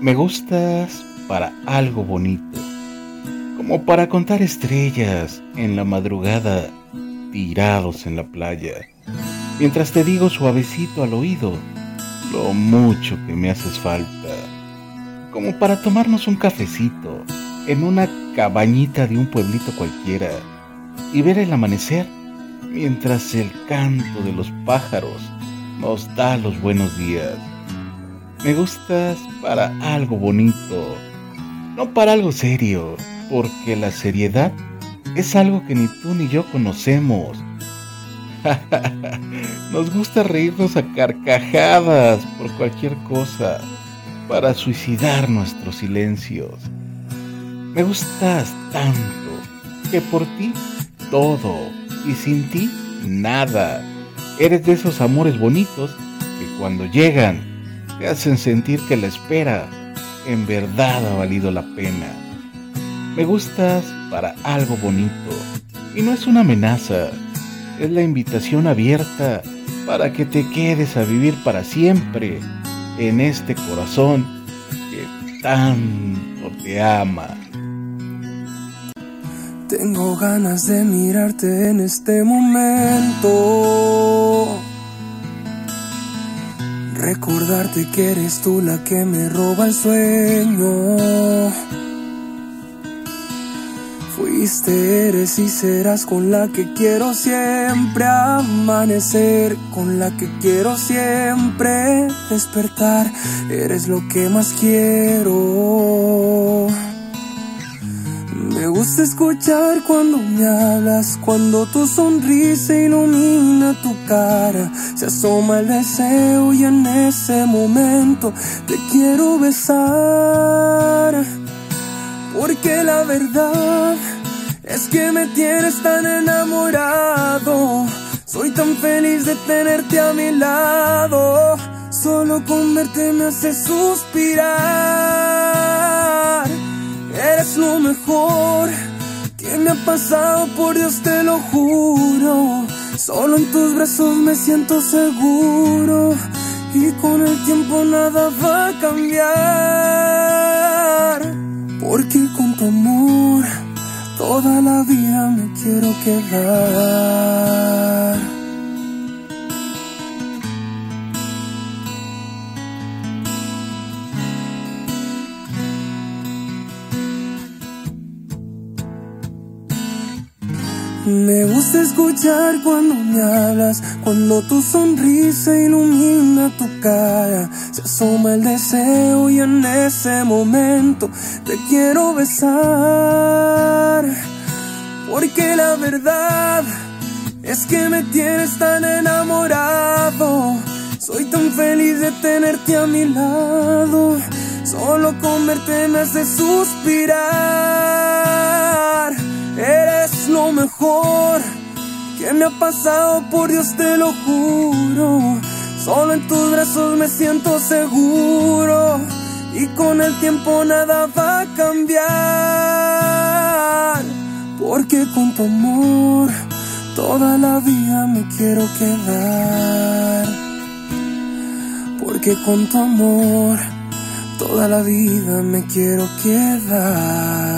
Me gustas para algo bonito, como para contar estrellas en la madrugada tirados en la playa, mientras te digo suavecito al oído lo mucho que me haces falta, como para tomarnos un cafecito en una cabañita de un pueblito cualquiera y ver el amanecer mientras el canto de los pájaros nos da los buenos días. Me gustas para algo bonito, no para algo serio, porque la seriedad es algo que ni tú ni yo conocemos. Nos gusta reírnos a carcajadas por cualquier cosa para suicidar nuestros silencios. Me gustas tanto que por ti todo y sin ti nada. Eres de esos amores bonitos que cuando llegan te hacen sentir que la espera en verdad ha valido la pena. Me gustas para algo bonito y no es una amenaza, es la invitación abierta para que te quedes a vivir para siempre en este corazón que tanto te ama. Tengo ganas de mirarte en este momento Recordarte que eres tú la que me roba el sueño. Fuiste, eres y serás con la que quiero siempre amanecer, con la que quiero siempre despertar. Eres lo que más quiero. Gusta escuchar cuando me hablas, cuando tu sonrisa ilumina tu cara, se asoma el deseo y en ese momento te quiero besar. Porque la verdad es que me tienes tan enamorado, soy tan feliz de tenerte a mi lado, solo con verte me hace suspirar. Lo mejor que me ha pasado, por Dios te lo juro. Solo en tus brazos me siento seguro y con el tiempo nada va a cambiar. Porque con tu amor toda la vida me quiero quedar. Me gusta escuchar cuando me hablas, cuando tu sonrisa ilumina tu cara, se asoma el deseo y en ese momento te quiero besar. Porque la verdad es que me tienes tan enamorado, soy tan feliz de tenerte a mi lado, solo con verte me hace suspirar. Eres mejor que me ha pasado, por Dios te lo juro. Solo en tus brazos me siento seguro y con el tiempo nada va a cambiar. Porque con tu amor toda la vida me quiero quedar. Porque con tu amor toda la vida me quiero quedar.